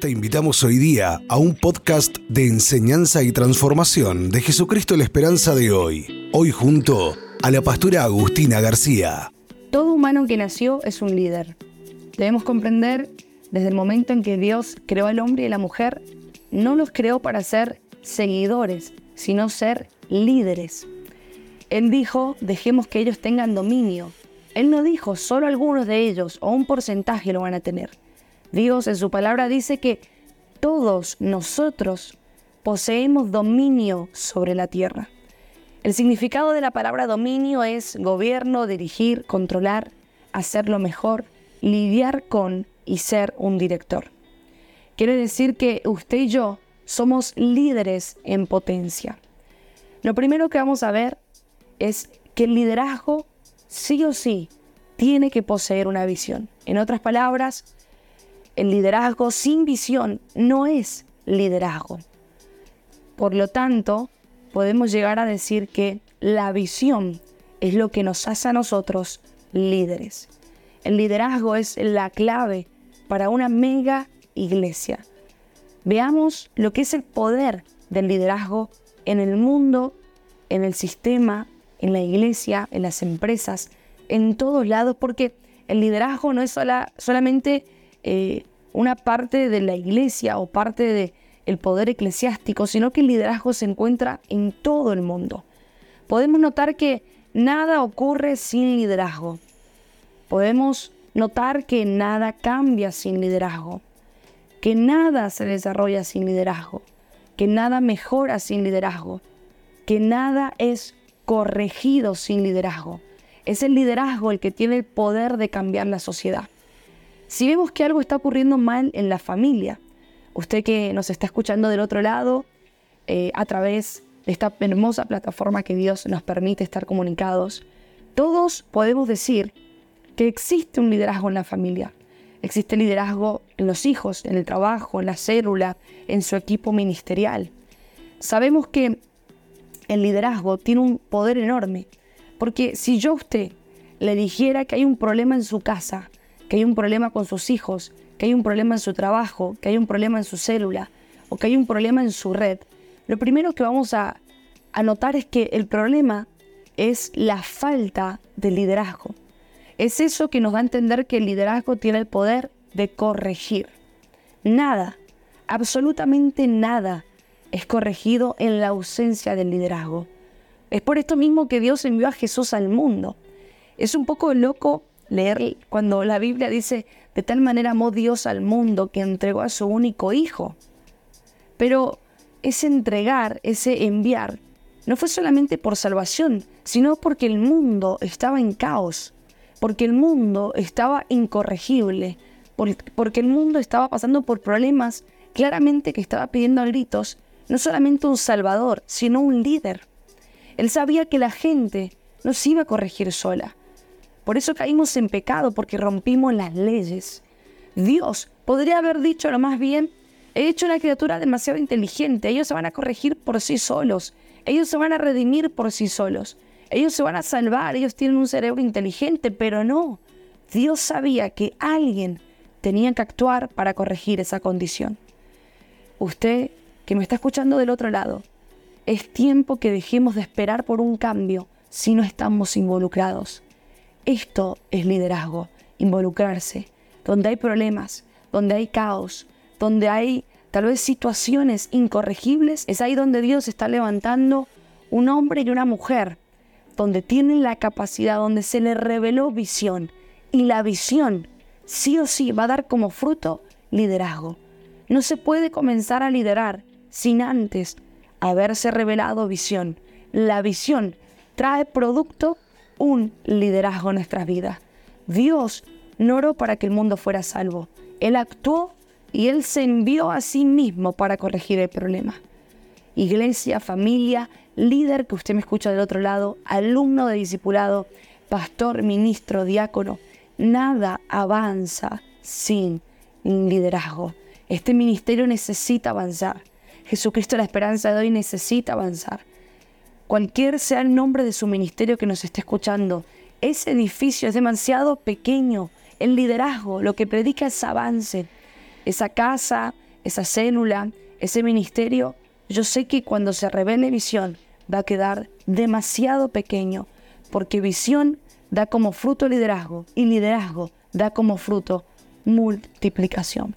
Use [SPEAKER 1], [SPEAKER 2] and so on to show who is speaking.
[SPEAKER 1] Te invitamos hoy día a un podcast de enseñanza y transformación de Jesucristo la Esperanza de hoy. Hoy junto a la pastora Agustina García.
[SPEAKER 2] Todo humano que nació es un líder. Debemos comprender desde el momento en que Dios creó al hombre y la mujer, no los creó para ser seguidores, sino ser líderes. Él dijo, dejemos que ellos tengan dominio. Él no dijo, solo algunos de ellos o un porcentaje lo van a tener. Dios en su palabra dice que todos nosotros poseemos dominio sobre la tierra. El significado de la palabra dominio es gobierno, dirigir, controlar, hacerlo mejor, lidiar con y ser un director. Quiere decir que usted y yo somos líderes en potencia. Lo primero que vamos a ver es que el liderazgo sí o sí tiene que poseer una visión. En otras palabras, el liderazgo sin visión no es liderazgo. Por lo tanto, podemos llegar a decir que la visión es lo que nos hace a nosotros líderes. El liderazgo es la clave para una mega iglesia. Veamos lo que es el poder del liderazgo en el mundo, en el sistema, en la iglesia, en las empresas, en todos lados, porque el liderazgo no es sola, solamente eh, una parte de la iglesia o parte del el poder eclesiástico, sino que el liderazgo se encuentra en todo el mundo. Podemos notar que nada ocurre sin liderazgo. Podemos notar que nada cambia sin liderazgo, que nada se desarrolla sin liderazgo, que nada mejora sin liderazgo, que nada es corregido sin liderazgo. Es el liderazgo el que tiene el poder de cambiar la sociedad. Si vemos que algo está ocurriendo mal en la familia, usted que nos está escuchando del otro lado, eh, a través de esta hermosa plataforma que Dios nos permite estar comunicados, todos podemos decir que existe un liderazgo en la familia. Existe liderazgo en los hijos, en el trabajo, en la célula, en su equipo ministerial. Sabemos que el liderazgo tiene un poder enorme, porque si yo a usted le dijera que hay un problema en su casa, que hay un problema con sus hijos, que hay un problema en su trabajo, que hay un problema en su célula o que hay un problema en su red, lo primero que vamos a, notar es que el problema es la falta de liderazgo. Es eso que nos da a entender que el liderazgo tiene el poder de corregir. Nada, absolutamente nada es corregido en la ausencia del liderazgo. Es por esto mismo que Dios envió a Jesús al mundo. Es un poco loco leer cuando la Biblia dice, de tal manera amó Dios al mundo que entregó a su único hijo. Pero ese entregar, ese enviar, no fue solamente por salvación, sino porque el mundo estaba en caos, porque el mundo estaba incorregible, porque el mundo estaba pasando por problemas claramente que estaba pidiendo a gritos no solamente un salvador, sino un líder. Él sabía que la gente no se iba a corregir sola, por eso caímos en pecado, porque rompimos las leyes. Dios podría haber dicho lo más bien, he hecho una criatura demasiado inteligente, ellos se van a corregir por sí solos, ellos se van a redimir por sí solos, ellos se van a salvar, ellos tienen un cerebro inteligente, pero no. Dios sabía que alguien tenía que actuar para corregir esa condición. Usted que me está escuchando del otro lado, es tiempo que dejemos de esperar por un cambio si no estamos involucrados. Esto es liderazgo, involucrarse. Donde hay problemas, donde hay caos, donde hay tal vez situaciones incorregibles, es ahí donde Dios está levantando un hombre y una mujer, donde tienen la capacidad, donde se le reveló visión. Y la visión sí o sí va a dar como fruto liderazgo. No se puede comenzar a liderar sin antes haberse revelado visión. La visión trae producto un liderazgo en nuestras vidas. Dios no oró para que el mundo fuera salvo. Él actuó y Él se envió a sí mismo para corregir el problema. Iglesia, familia, líder que usted me escucha del otro lado, alumno de discipulado, pastor, ministro, diácono, nada avanza sin liderazgo. Este ministerio necesita avanzar. Jesucristo la esperanza de hoy necesita avanzar cualquier sea el nombre de su ministerio que nos esté escuchando, ese edificio es demasiado pequeño. El liderazgo, lo que predica es avance. Esa casa, esa célula, ese ministerio, yo sé que cuando se revele visión va a quedar demasiado pequeño, porque visión da como fruto liderazgo y liderazgo da como fruto multiplicación.